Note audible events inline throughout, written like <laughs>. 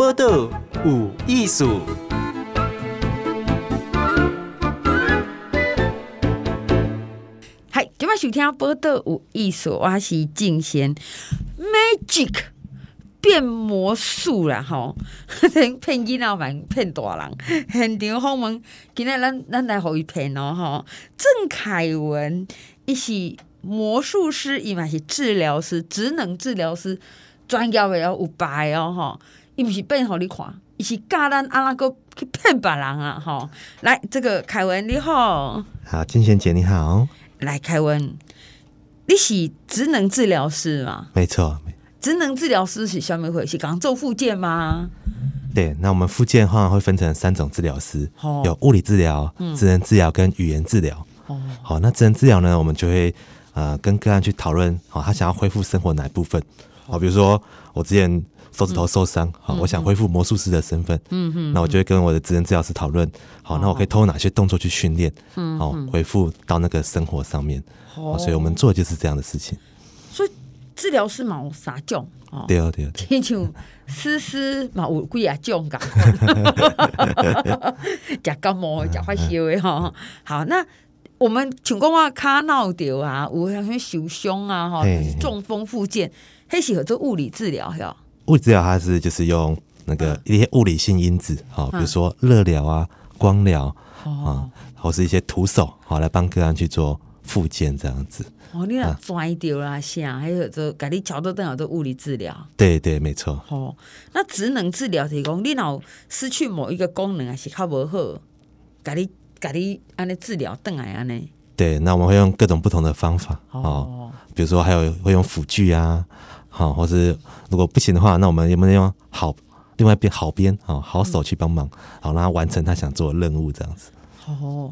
报道有艺术。嗨，今晚收听报道有艺术，我是静贤 Magic 变魔术啦吼，<laughs> 骗囡仔蛮骗大人。现场访问，今天咱咱来互伊骗哦吼。郑凯文，伊是魔术师，伊嘛是治疗师，职能治疗师，专业的要有牌哦吼。伊毋是变互你看，伊是教咱安怎个去骗别人啊吼。来，这个凯文你好，好，金贤姐你好。来，凯文，你是职能治疗师吗？没错，职能治疗师是什么回事？刚做复健吗？对，那我们复健的话会分成三种治疗师，哦、有物理治疗、职能治疗跟语言治疗。哦，好，那职能治疗呢，我们就会呃跟个案去讨论，好，他想要恢复生活哪一部分？好，比如说我之前手指头受伤，好、嗯，我想恢复魔术师的身份，嗯嗯，那我就会跟我的职能治疗师讨论，好，那我可以透过哪些动作去训练，嗯，好，恢复到那个生活上面，哦，所以我们做的就是这样的事情。所以治疗师嘛有三种，哦，对哦对哦，亲 <laughs> 像诗诗嘛有几啊种噶，<laughs> 假感冒假发烧的哈，好，那我们像讲话卡闹掉啊，有像受伤啊，哈，中风复健。黑喜合做物理治疗，是物理治疗它是就是用那个一些物理性因子，好、嗯，比如说热疗啊、光疗啊、嗯，或是一些徒手，好来帮个案去做复健这样子。哦，你那拽掉啦，像还有做给你调到更好的物理治疗。对对，没错。哦，那职能治疗提供你脑失去某一个功能还是较无好，给你给你安尼治疗邓来安尼。对，那我们会用各种不同的方法，哦，比如说还有会用辅具啊。好，或是如果不行的话，那我们有没有用好另外一边好边好好手去帮忙，好让他完成他想做的任务这样子。哦，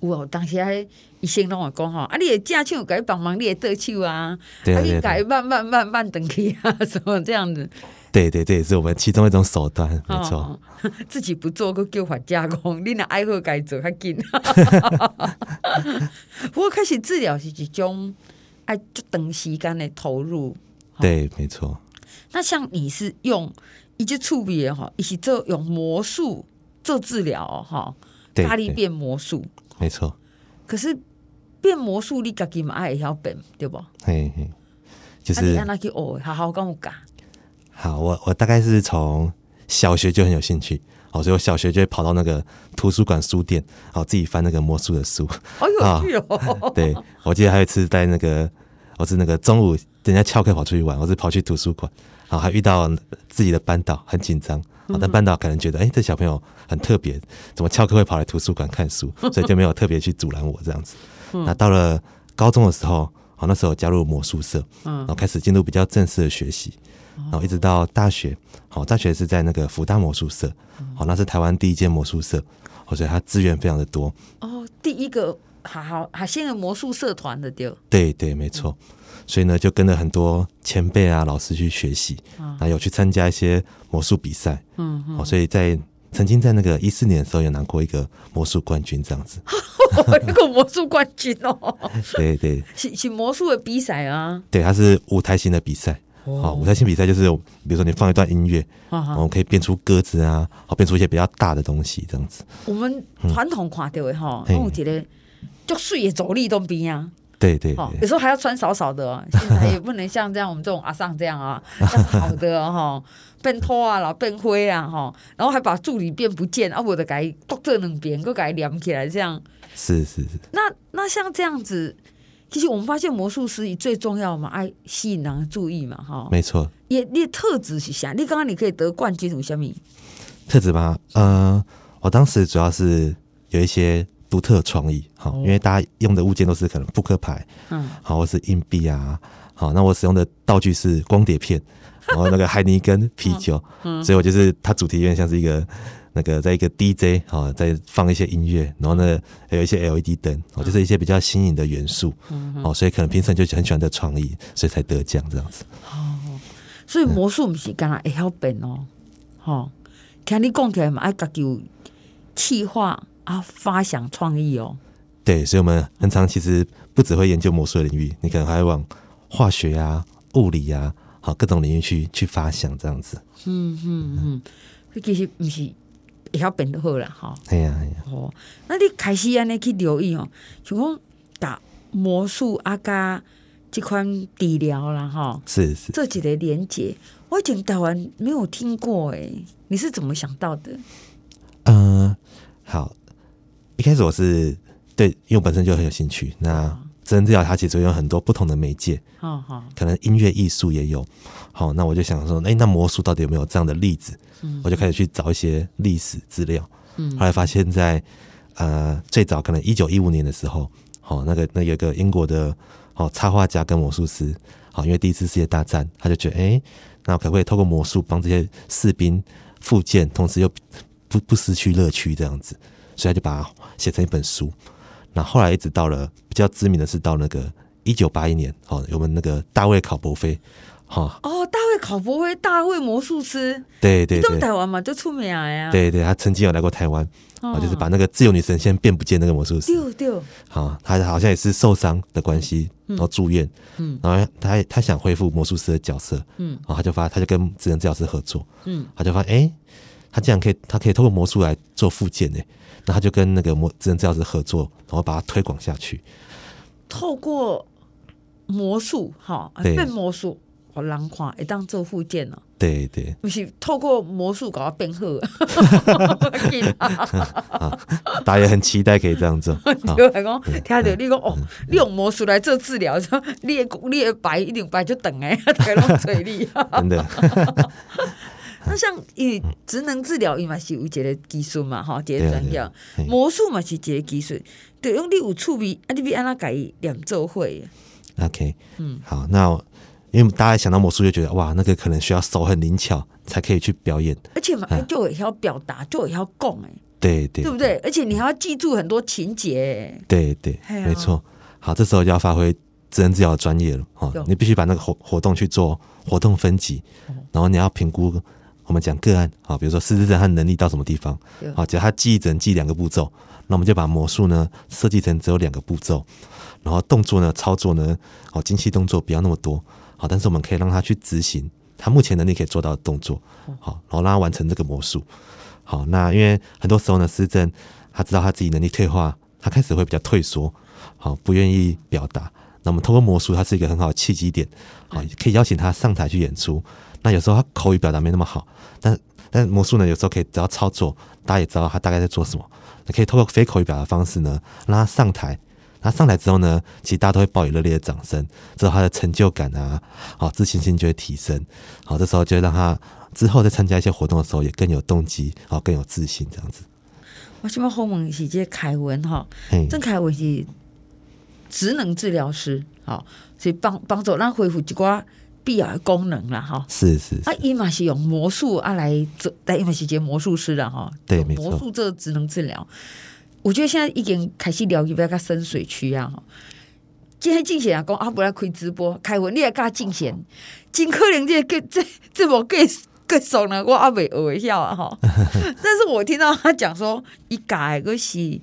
有哦、当时还医生拢会讲哈，啊，你的正手该帮忙，你的倒手啊，对啊，你该慢慢慢慢等去啊，什么这样子？对对对，是我们其中一种手段，没错、哦。<laughs> 自己不做，搁叫法加工，你若爱好该做较紧。<laughs> <laughs> 不过开始治疗是一种爱就长时间的投入。对，没错。那像你是用一些触笔哈，一起做用魔术做治疗哈，咖喱变魔术，没错。可是变魔术你自己嘛爱晓变，对不？嘿嘿，就是让他去哦，好好跟我讲。好，我我大概是从小学就很有兴趣，好，所以我小学就会跑到那个图书馆书店，好，自己翻那个魔术的书，好有趣哦。<laughs> 对，我记得还有一次在那个，我是那个中午。人家翘课跑出去玩，我是跑去图书馆，然后还遇到自己的班导，很紧张。但班导可能觉得，哎、欸，这小朋友很特别，怎么翘课会跑来图书馆看书，<laughs> 所以就没有特别去阻拦我这样子。那到了高中的时候，好，那时候加入魔术社，然后开始进入比较正式的学习，然后一直到大学，好，大学是在那个福大魔术社，好，那是台湾第一间魔术社，所以它资源非常的多。哦，第一个好好好，现在魔术社团的丢，对对，没错。所以呢，就跟着很多前辈啊、老师去学习，啊，有去参加一些魔术比赛，嗯，哦，所以在曾经在那个一四年的时候，有拿过一个魔术冠军这样子，<laughs> 一个魔术冠军哦，对对，<laughs> 是是魔术的比赛啊，对，它是舞台型的比赛，哦，舞台型比赛就是，比如说你放一段音乐，我们可以变出鸽子啊，好，变出一些比较大的东西这样子。我们传统看到的哈，我觉得就睡也走力都不一样。对对，对，有时候还要穿少少的，哦，<laughs> 现在也不能像这样我们这种阿桑这样啊，<laughs> 要好的哈，变拖啊，然后变灰啊哈，然后还把助理变不见啊，我的改剁这两边，都改连起来这样。是是是。那那像这样子，其实我们发现魔术师最重要嘛，爱吸引人注意嘛，哈。没错。也你的特质是啥？你刚刚你可以得冠军，有什么？特质吧，呃，我当时主要是有一些。独特创意，好，因为大家用的物件都是可能扑克牌，嗯，好，或是硬币啊，好，那我使用的道具是光碟片，<laughs> 然后那个海尼根啤酒，嗯，所以我就是它主题有点像是一个那个在一个 DJ 好，在放一些音乐，然后呢还有一些 LED 灯，哦，就是一些比较新颖的元素，嗯，好，所以可能评审就很喜欢这创意，所以才得奖这样子。哦，所以魔术不是刚刚会晓变哦，好，听你讲起来嘛，爱家己有企划。啊，发想创意哦，对，所以我们很常其实不只会研究魔术的领域，你可能还会往化学啊、物理啊，好各种领域去去发想这样子。嗯嗯嗯，其实不是会晓变好啦，哈。哎呀哎呀，哦，那你开始安尼去留意哦，像讲打魔术啊，加这款治疗啦，哈，是是，这几个连结，我以前台湾没有听过哎，你是怎么想到的？嗯、呃，好，一开始我是对，因为我本身就很有兴趣。那职能治疗它其实有很多不同的媒介，好好，可能音乐艺术也有。好，那我就想说，哎、欸，那魔术到底有没有这样的例子？嗯，我就开始去找一些历史资料。嗯，后来发现在，在呃最早可能一九一五年的时候，好，那个那有个英国的好插画家跟魔术师，好，因为第一次世界大战，他就觉得，哎、欸，那可不可以透过魔术帮这些士兵复健，同时又不不失去乐趣这样子，所以他就把它写成一本书。那后来一直到了比较知名的是到那个一九八一年，哦，我们那个大卫考伯菲，哈哦，大卫考伯菲，大卫魔术师，对对对，台湾嘛就出名呀，对对，他曾经有来过台湾，哦，就是把那个自由女神先变不见那个魔术师，丢丢，好，他好像也是受伤的关系，然后住院，嗯，然后他他想恢复魔术师的角色，嗯，然后他就发他就跟智能治疗师合作，嗯，他就发现哎。他这样可以，他可以透过魔术来做附件呢。那他就跟那个魔智能治疗师合作，然后把它推广下去。透过魔术，哈，变魔术，好难看，会当做附件了。对对，不是透过魔术搞到变好。<laughs> 大家也很期待可以这样做。<laughs> 就来讲，听到你讲哦，你用魔术来做治疗，你你的白一定白就等哎，<laughs> 大家拢嘴里。真的。那像以职能治疗，伊嘛是有一个技术嘛，哈，一个专业。魔术嘛是一个技术，对，用你有趣味，啊，你比安那改两周会。OK，嗯，好，那因为大家想到魔术就觉得哇，那个可能需要手很灵巧才可以去表演，而且嘛，就也要表达，就也要讲，哎，对对，对不对？而且你还要记住很多情节，对对，没错。好，这时候就要发挥职能治疗的专业了，哈，你必须把那个活活动去做活动分级，然后你要评估。我们讲个案啊，比如说失智症他能力到什么地方？好，只要他记忆只能记两个步骤，那我们就把魔术呢设计成只有两个步骤，然后动作呢操作呢，哦精细动作不要那么多，好，但是我们可以让他去执行他目前能力可以做到的动作，好，然后让他完成这个魔术。好，那因为很多时候呢，失智症他知道他自己能力退化，他开始会比较退缩，好，不愿意表达。那我们通过魔术，它是一个很好的契机点，好，可以邀请他上台去演出。那有时候他口语表达没那么好，但但魔术呢，有时候可以只要操作，大家也知道他大概在做什么。你可以透过非口语表达方式呢，让他上台。他上台之后呢，其实大家都会报以热烈的掌声，之后他的成就感啊，好自信心就会提升。好，这时候就会让他之后在参加一些活动的时候也更有动机，好更有自信这样子。我希望后面是这凯文哈，郑凯文是职能治疗师，好，所以帮帮助让恢复一寡。必要的功能了哈，是是，啊，伊嘛是用魔术啊来做，但伊嘛是接魔术师了哈，对，没错，魔术这只能治疗，我觉得现在已经开始了解比较深水区啊哈。今天进贤啊讲啊，不来开直播，开文你也加进贤，金科林这个这这么更更熟呢，我阿未学一下啊哈。<laughs> 但是我听到他讲说，一改个是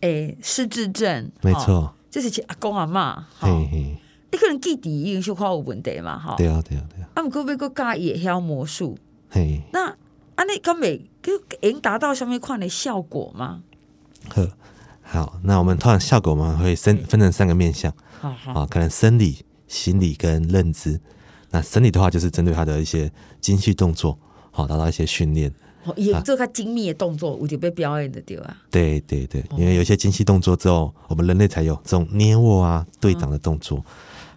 诶失智症，没错，这是阿公阿妈，嘿嘿。你可能记忆已经小可有问题嘛？哈，对啊，对啊，对啊。啊，毋过要阁教伊会晓魔术，嘿。那安尼敢会佮能达到什么款的效果吗？呵，好，那我们通常效果嘛会分分成三个面向，好好，可能生理、心理跟认知。那生理的话，就是针对他的一些精细动作，好达到一些训练。哦，也做他精密的动作，我就被表演的对啊。对对对，因为有一些精细动作之后，我们人类才有这种捏握啊、对掌的动作。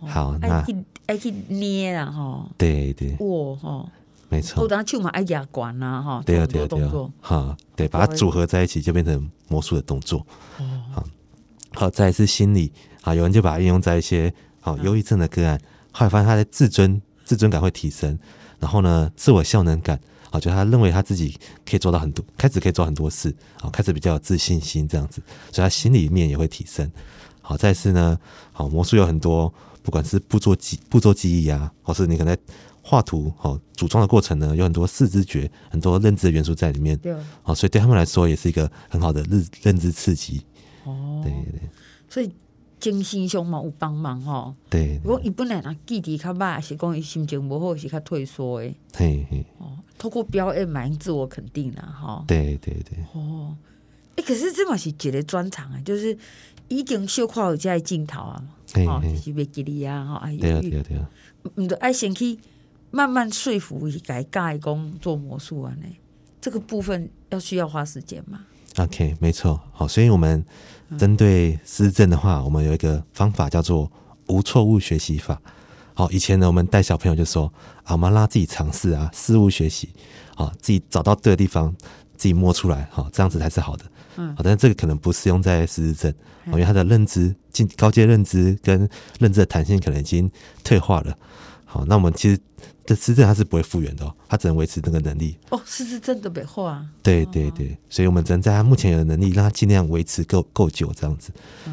好，那爱去捏啦哈，对对，握哈，没错。我当手嘛爱压管啦哈，对啊对啊对啊，哈，对，把它组合在一起就变成魔术的动作。好，好，再来是心理，啊，有人就把它应用在一些好忧郁症的个案，后来发现他的自尊自尊感会提升，然后呢，自我效能感，好，就他认为他自己可以做到很多，开始可以做很多事，啊，开始比较有自信心这样子，所以他心里面也会提升。好，再是呢，好，魔术有很多。不管是步骤记步骤记忆啊，或是你可能在画图、好组装的过程呢，有很多四肢觉、很多认知的元素在里面。对，哦，所以对他们来说也是一个很好的认认知刺激。哦，对对对。所以精神上嘛有帮忙吼。对，如果伊本来若记忆较歹，是讲伊心情无好，是较退缩诶。嘿嘿。哦，透过表演蛮自我肯定啦，吼。对对对。哦，诶、欸，可是这嘛是一个专长啊，就是已经小看有这个镜头啊，是袂吉利啊，吼，哎，对啊对啊对啊。毋着爱先去慢慢说服伊，改教伊讲做魔术啊呢，这个部分要需要花时间嘛。OK，没错，好，所以我们针对失智症的话，我们有一个方法叫做无错误学习法。好，以前呢，我们带小朋友就说啊，我们要让他自己尝试啊，事物学习，好，自己找到对的地方，自己摸出来，好，这样子才是好的。嗯，好，但是这个可能不适用在失智症，因为他的认知进高阶认知跟认知的弹性可能已经退化了。好，那我们其实。这失智症它是不会复原的哦，它只能维持这个能力哦。失智症的白话啊，对对对，所以我们只能在他目前有的能力，让他尽量维持够够久这样子。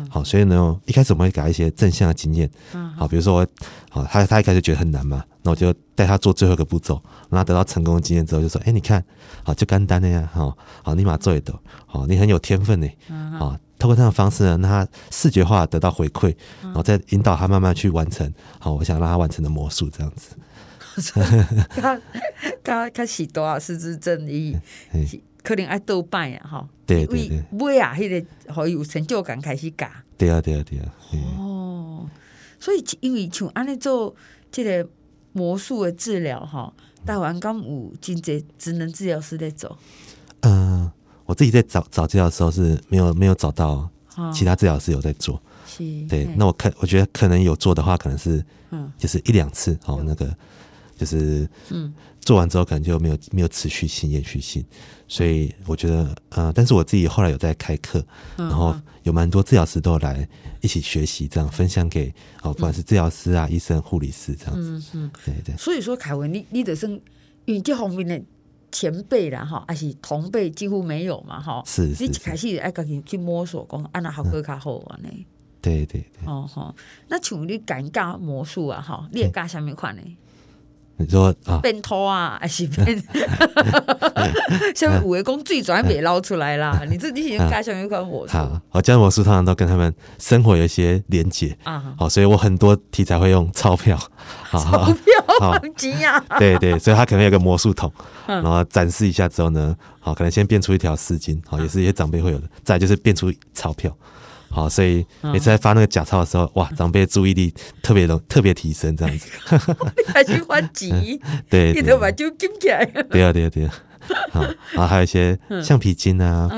好，所以呢，一开始我们会给他一些正向的经验。好，比如说，好，他他一开始觉得很难嘛，那我就带他做最后一个步骤，让他得到成功的经验之后，就说：“哎，你看，好，就干单的呀，好，好，立马做一做，好，你很有天分呢，好。”透过这样的方式呢，让他视觉化得到回馈，然后再引导他慢慢去完成。好，我想让他完成的魔术这样子。<laughs> 他他他是多少失智症？伊 <laughs> 可能爱豆瓣呀，哈。对对对。尾啊，迄个好有成就感，开始教。对啊对啊对啊。哦，所以因为像安尼做这个魔术的治疗，哈，台湾敢有真侪职能治疗师在做。嗯，我自己在找找资料的时候是没有没有找到其他治疗师有在做。是。对，那我看我觉得可能有做的话，可能是嗯，就是一两次哦，那个。就是，嗯，做完之后可能就没有没有持续性、延续性，所以我觉得，呃，但是我自己后来有在开课，然后有蛮多治疗师都来一起学习，这样分享给哦，不管是治疗师啊、医生、护理师这样子，嗯，对对。所以说，凯文，你你的是因为这方面的前辈啦，哈，还是同辈几乎没有嘛，哈，是，你一开始爱自己去摸索，讲按哪好个较好玩呢？对对对。哦吼，那像你敢教魔术啊，哈，你会教什么款呢？你说啊，变拖啊，还是变？<laughs> 像有的讲最转别捞出来啦。<laughs> 你自己喜欢教什么款魔术？好，我教魔术通常都跟他们生活有一些连结啊。好，所以我很多题材会用钞票，钞票很急呀。对对，所以他可能有个魔术桶，然后展示一下之后呢，好，可能先变出一条丝巾，好，也是一些长辈会有的。再就是变出钞票。好，所以每次在发那个假钞的时候，哇，长辈注意力特别容特别提升，这样子。<laughs> 还去换钱？<laughs> 对，一头把就金起来。对啊，对啊，对啊。<laughs> 好，然后还有一些橡皮筋啊，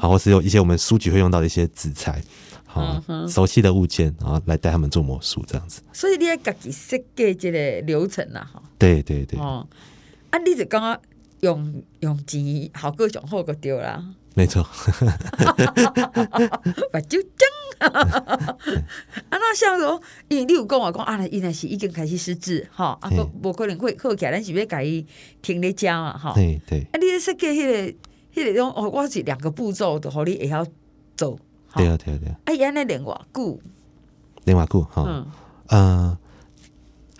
好，或是有一些我们书局会用到的一些纸材，好，熟悉的物件，然后来带他们做魔术，这样子。所以你要自己设计这个流程啊，哈。对对对。哦，啊，你就刚刚用用钱，好各种货个丢了。没错，<laughs> <laughs> 我就讲，啊，那像说，因为你有讲我讲啊，伊那是已经开始失智，哈，啊，不，无可能会好起来，咱是要改停咧家嘛，哈，对。对，啊，你设计迄个，迄个种，哦，我是两个步骤的，和你会晓做，对啊对啊对啊，啊，原来练偌久，练偌久，哈，嗯，呃。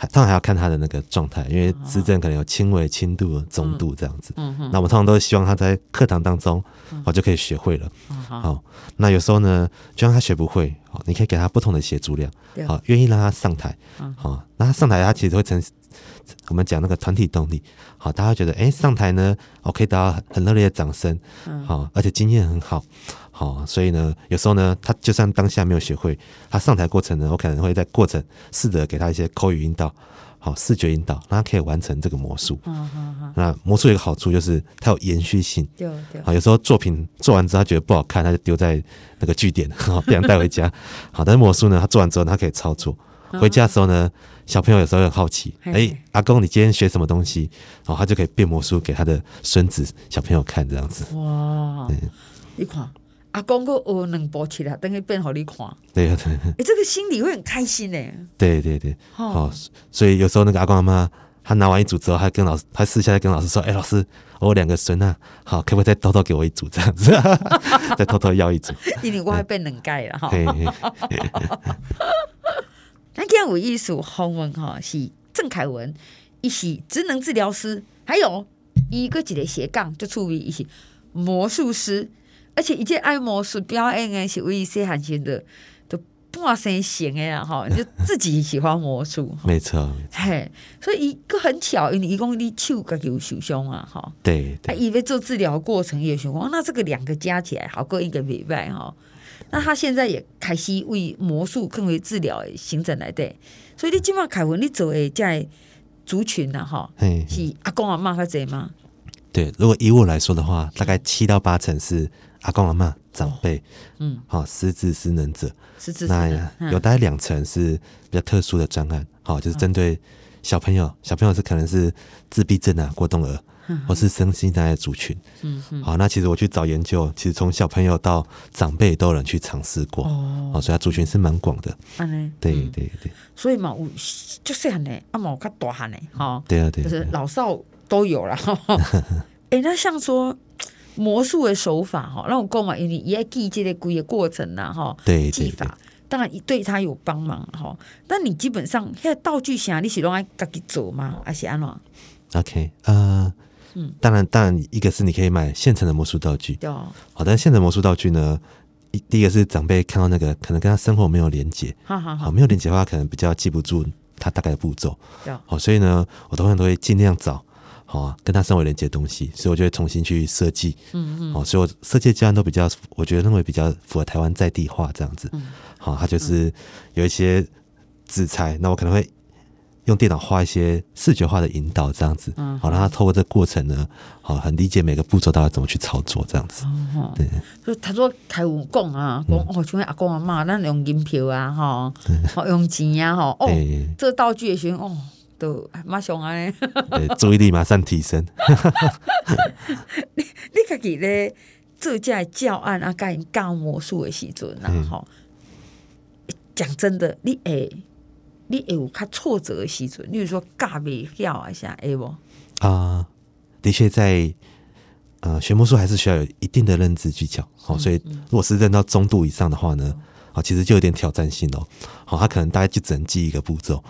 当然还要看他的那个状态，因为自证可能有轻微、轻度、中度这样子。嗯嗯。那我们通常都希望他在课堂当中，我就可以学会了。好，那有时候呢，就让他学不会，好，你可以给他不同的协助量。好，愿意让他上台。好，那他上台，他其实会成我们讲那个团体动力。好，大家会觉得，哎，上台呢，我可以得到很热烈的掌声。好，而且经验很好。好，所以呢，有时候呢，他就算当下没有学会，他上台过程呢，我可能会在过程试着给他一些口语引导，好，视觉引导，让他可以完成这个魔术。那魔术有一个好处就是它有延续性。对对。好，有时候作品做完之后他觉得不好看，他就丢在那个据点，好，不想带回家。好，但是魔术呢，他做完之后他可以操作，回家的时候呢，小朋友有时候很好奇，哎、欸，阿公你今天学什么东西？然后，他就可以变魔术给他的孙子小朋友看，这样子。哇。对。你看。阿公哥学两步起来，等于变好你看。对啊，对。哎，这个心里会很开心呢。对对对。好，所以有时候那个阿公阿妈，他拿完一组之后，他跟老师，他私下来跟老师说：“哎，老师，我有两个孙啊，好，可不可以再偷偷给我一组这样子？<laughs> 再偷偷要一组。<laughs> ”因为我还被冷盖了哈。<laughs> 那天有艺术访问哈，是郑凯文，伊是职能治疗师，还有一个一个斜杠，就处于一些魔术师。而且一切爱魔术表演的是为细汉时的都半生型的啊，哈，你就自己喜欢魔术，没错，嘿，所以一个很巧，因为一共你手个有受伤啊，哈，对，对，以为做治疗过程也受伤，那这个两个加起来好过一个礼拜哈，那他现在也开始为魔术更为治疗的行程来的，所以你今晚凯文你走诶在族群呢，哈，是阿公阿妈较侪吗？对，如果以我来说的话，大概七到八成是阿公阿妈。长辈，嗯，好，失智失能者，失智那有大概两成是比较特殊的专案，好，就是针对小朋友，小朋友是可能是自闭症啊、过动儿，或是身心障碍族群，嗯嗯，好，那其实我去找研究，其实从小朋友到长辈都有人去尝试过，哦，所以他族群是蛮广的，对对对，所以嘛，我就是很呢，阿毛较大汉呢，哈，对啊对，就是老少都有了，哎，<laughs> 那像说。魔术的手法哈，让我购买，因为也记这个鬼的过程呐哈，对技法当然对他有帮忙哈。但你基本上现在道具啥，你是拢爱自己做吗？还是安怎？OK，呃，嗯，当然，当然，一个是你可以买现成的魔术道具，对，好，但是现成魔术道具呢，第一个是长辈看到那个可能跟他生活没有连结，好好好，没有连结的话，可能比较记不住他大概的步骤，好，所以呢，我通常都会尽量找。好啊，跟他生活连接的东西，所以我就会重新去设计。嗯嗯，好，所以我设计教案都比较，我觉得认为比较符合台湾在地化这样子。嗯，好，它就是有一些纸材，那我可能会用电脑画一些视觉化的引导这样子。嗯，好，让他透过这个过程呢，好，很理解每个步骤到底怎么去操作这样子。哦，对。就他说台语讲啊，讲哦，像阿公阿妈，咱用银票啊，哈，好用钱啊，哈，哦，这个道具也行哦。都马上啊！<laughs> 注意力马上提升。<laughs> 你你家己咧做这教案啊，教教魔术的时阵啊，吼、嗯，讲真的，你会你会有较挫折的时阵，例如说教袂晓一下，会无？啊，的确在呃学魔术还是需要有一定的认知技巧，好、嗯，所以如果是认到中度以上的话呢，啊，其实就有点挑战性哦。好，他可能大概就只能记一个步骤。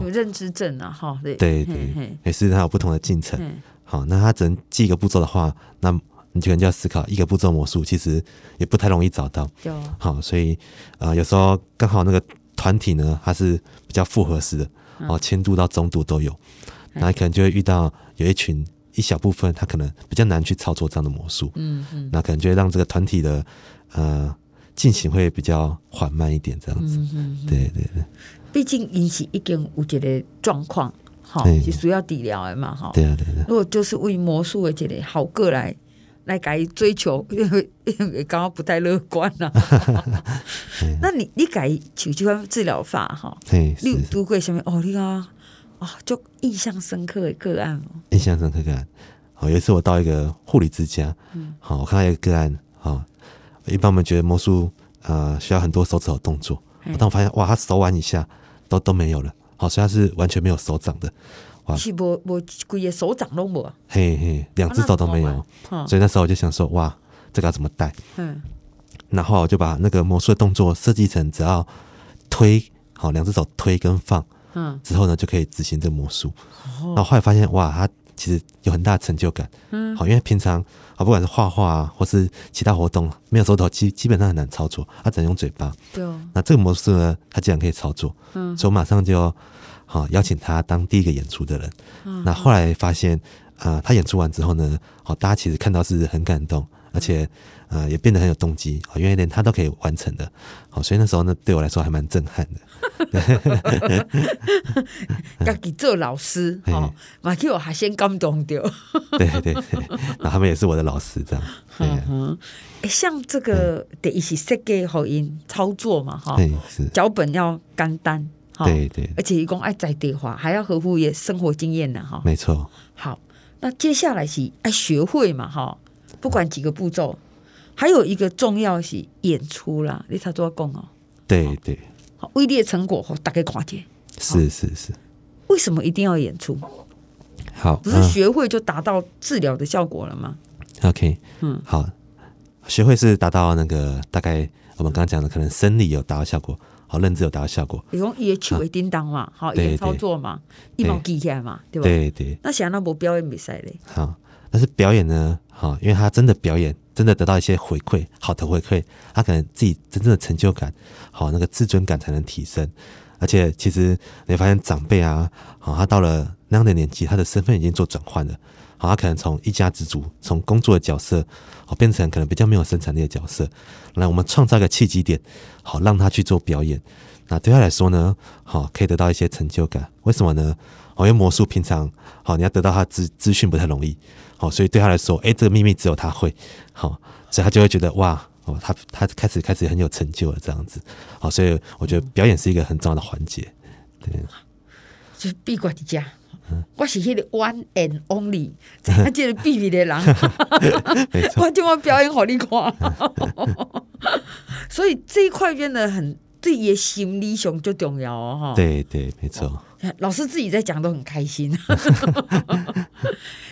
有认知症啊，哈，对对对，也是它有不同的进程。好，那他只能记一个步骤的话，那你可能就要思考一个步骤魔术，其实也不太容易找到。好，所以啊、呃，有时候刚好那个团体呢，它是比较复合式的，哦，轻度到中度都有，那可能就会遇到有一群一小部分，他可能比较难去操作这样的魔术。嗯嗯，那可能就会让这个团体的呃进行会比较缓慢一点，这样子。嗯对对对。毕竟引起一点有这个状况，哈，是需要治疗的嘛，哈。对啊，对啊。如果就是为魔术的这个好个来来改追求，因为因为刚刚不太乐观 <laughs> 了。那你你改取这款治疗法，哈，你有读过什么？哦，你啊，啊，就印象深刻的个案哦。印象深刻个案，好，有一次我到一个护理之家，嗯，好，我看到一个个案，好，一般我们觉得魔术啊需要很多手指的动作，但我发现哇，他手腕以下。都都没有了，好，所以他是完全没有手掌的，哇，是无无规个手掌都无，嘿嘿，两只手都没有，所以那时候我就想说，哇，这个要怎么带？嗯，然后我就把那个魔术的动作设计成只要推，好，两只手推跟放，嗯，之后呢就可以执行这个魔术，然后后来发现，哇，他。其实有很大的成就感，嗯，好，因为平常啊，不管是画画啊，或是其他活动，没有手指头，基基本上很难操作，他只能用嘴巴。对哦。那这个模式呢，他竟然可以操作，嗯，所以我马上就好邀请他当第一个演出的人。嗯，那后来发现，啊、呃，他演出完之后呢，好，大家其实看到是很感动，而且。呃，也变得很有动机啊，因为连他都可以完成的，好，所以那时候呢，对我来说还蛮震撼的。<laughs> 自己做老师，哦，嘛给我还先感动掉。对对对，那他们也是我的老师，这样。<laughs> 嗯哼，哎，像这个得一起设计好音操作嘛，哈，是脚本要简单，对对，而且一共爱在地化，还要合乎也生活经验的哈。没错。好，那接下来是爱学会嘛，哈，不管几个步骤。还有一个重要是演出啦，你才做工哦。对对，好，威力成果大概看见。是是是。为什么一定要演出？好，不是学会就达到治疗的效果了吗？OK，嗯，好，学会是达到那个大概我们刚刚讲的，可能生理有达到效果，好，认知有达到效果。用也曲为叮当嘛，好，也操作嘛，一毛记起来嘛，对吧？对对。那想那不表演比赛嘞？好，但是表演呢？哈，因为他真的表演。真的得到一些回馈，好的回馈，他可能自己真正的成就感，好那个自尊感才能提升。而且其实你发现长辈啊，好他到了那样的年纪，他的身份已经做转换了，好他可能从一家之主，从工作的角色，好变成可能比较没有生产力的角色。来，我们创造一个契机点，好让他去做表演。那对他来说呢，好可以得到一些成就感。为什么呢？哦，因为魔术平常好你要得到他资资讯不太容易，好，所以对他来说，哎，这个秘密只有他会，好，所以他就会觉得哇，哦，他他开始开始很有成就了这样子，好，所以我觉得表演是一个很重要的环节。对，就是闭关的家，我是迄个 one and only，这个秘密的人，我今晚表演互你看，所以这一块变得很。对，也心理上就重要哦，哈。对对，没错。老师自己在讲都很开心。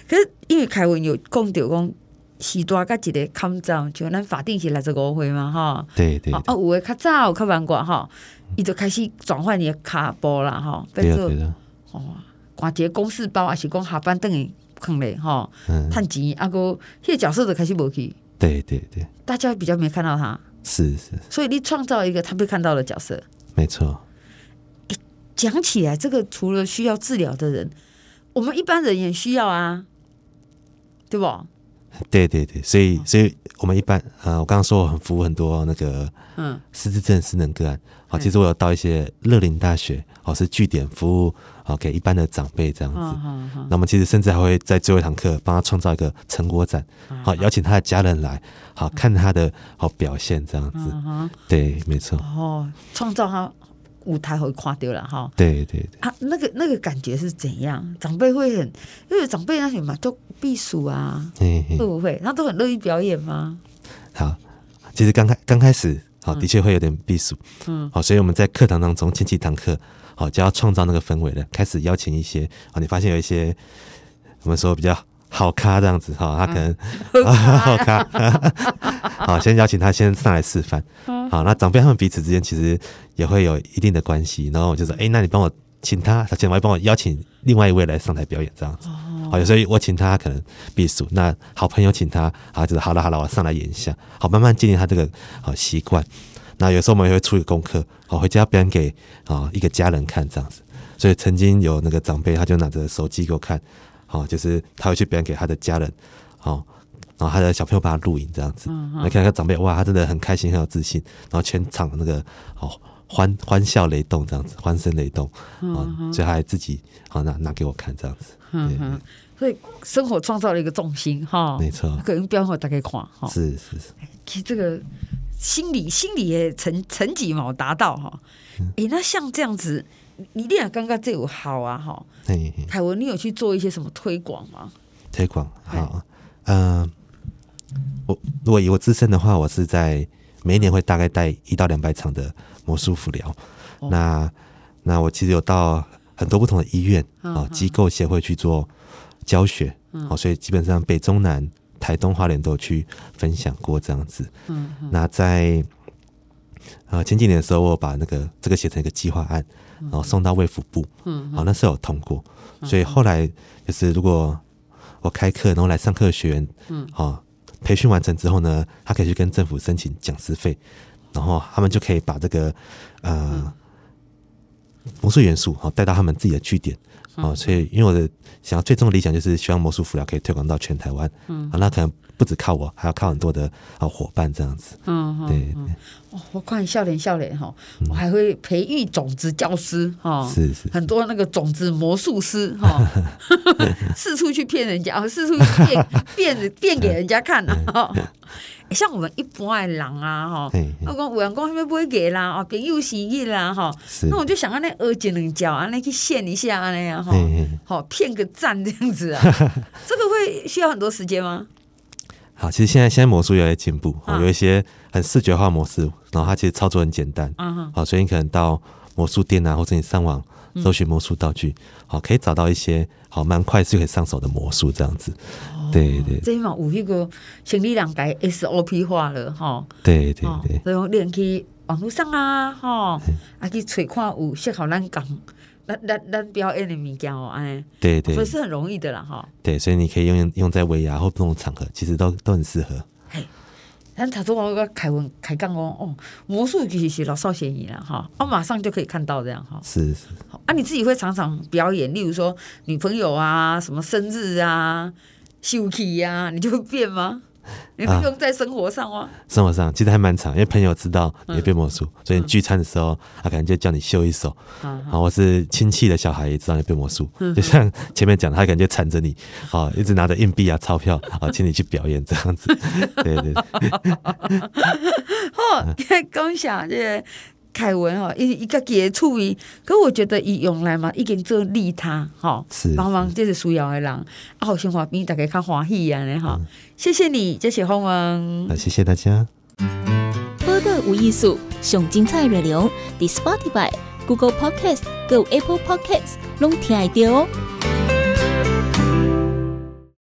可是因为凯文有讲到讲，时大甲一个抗战，就咱法定是来十五岁嘛，哈。对对。啊，有诶较早较晚过哈，伊就开始转换伊诶卡波啦，哈。对对对。哦，挂一个公事包，还是讲下班等于坑嘞，哈。嗯。趁钱，啊个，迄个角色就开始无去。对对对。大家比较没看到他。是是，所以你创造一个他被看到的角色，没错。讲起来，这个除了需要治疗的人，我们一般人也需要啊，对不？对对对，所以所以我们一般呃，我刚刚说我很服务很多那个嗯失智症失能个案，好，其实我有到一些乐龄大学，哦是据点服务，好给一般的长辈这样子。那我们其实甚至还会在最后一堂课帮他创造一个成果展，好邀请他的家人来，好看他的好表现这样子。对，没错。哦，创造他舞台会垮掉了哈。对对对。啊，那个那个感觉是怎样？长辈会很，因为长辈那些嘛都避暑啊，会不会？他都很乐意表演吗？好，其实刚开刚开始，好的确会有点避暑，嗯，好，所以我们在课堂当中前几堂课，好就要创造那个氛围了，开始邀请一些，啊，你发现有一些我们说比较好咖这样子，哈，他可能 <laughs> 好咖，<laughs> 好，先邀请他先上来示范。好，那长辈他们彼此之间其实也会有一定的关系，然后我就说，哎、欸，那你帮我请他，他先来帮我邀请另外一位来上台表演，这样子。好，有时候我请他可能避暑，那好朋友请他，好，就是好了好了，我上来演一下，好，慢慢建立他这个好习惯。那有时候我们也会出一个功课，好，回家表演给啊一个家人看，这样子。所以曾经有那个长辈，他就拿着手机给我看，好，就是他会去表演给他的家人，好。然后他的小朋友帮他录影这样子，来看看长辈哇，他真的很开心，很有自信。然后全场那个哦欢欢笑雷动这样子，欢声雷动啊，所以他还自己好拿拿给我看这样子。嗯，所以生活创造了一个重心哈，没错。可能表演给大概看哈，是是是。其实这个心理心理也成成绩嘛达到哈。哎，那像这样子，你一定要刚刚这有好啊哈。凯文，你有去做一些什么推广吗？推广好，嗯。我如果以我自身的话，我是在每一年会大概带一到两百场的魔术辅疗。哦、那那我其实有到很多不同的医院啊、哦、机构协会去做教学，好、嗯，所以基本上北中南、台东、花莲都有去分享过这样子。嗯，嗯那在呃前几年的时候，我把那个这个写成一个计划案，然后送到卫福部，嗯，好，那时候有通过。所以后来就是如果我开课，然后来上课的学员，嗯，好。培训完成之后呢，他可以去跟政府申请讲师费，然后他们就可以把这个呃魔术元素好带到他们自己的据点，哦，所以因为我的想要最终的理想就是希望魔术辅料可以推广到全台湾，嗯，啊，那可能不止靠我，还要靠很多的啊伙伴这样子，嗯，对对。哦，我看笑脸笑脸哈，我还会培育种子教师哈，是是，很多那个种子魔术师哈，<laughs> 四处去骗人家，四处去变变变给人家看啊。像我们一般的人啊哈，我讲有人讲什么不会给啦，哦，朋友生意啦哈，那我就想要那二一两脚啊，那去献一下那样哈，好骗个赞这样子啊，<laughs> 这个会需要很多时间吗？好，其实现在现在魔术越来越进步，有一些很视觉化模式，然后它其实操作很简单，好，所以你可能到魔术店啊，或者你上网搜寻魔术道具，好，可以找到一些好蛮快就可以上手的魔术这样子，对对。这嘛有迄个心理两改 SOP 化了哈，对对对，所以连去网络上啊，哈，啊去揣看有适合咱讲。咱咱咱表演的物件哦，哎，对对，所以是很容易的啦，哈。对，所以你可以用用在尾牙或不同场合，其实都都很适合。嘿，咱他说我个凯文开讲哦，哦，魔术其实是老少咸宜了哈，我、哦、马上就可以看到这样哈。是是。啊，你自己会常常表演，例如说女朋友啊，什么生日啊，休息呀，你就会变吗？<laughs> 你会用在生活上吗？啊、生活上其实还蛮长，因为朋友知道你变魔术，嗯、所以你聚餐的时候，他可能就叫你秀一手。嗯、然后我是亲戚的小孩也知道你变魔术，嗯、就像前面讲，他感觉缠着你，啊，<laughs> 一直拿着硬币啊、钞票啊，请你去表演这样子。对 <laughs> 对对。好，共享这个。凯文哦，一一个杰出于，可我觉得伊用来嘛，已经做利他哈，是帮忙这是需要的人，啊，好生活比大家较欢喜啊，的哈，谢谢你，谢谢凤凰，那谢谢大家。播客无艺术，上精彩内容，伫 Spotify、Google Podcast、Go Apple Podcasts，拢听得到哦。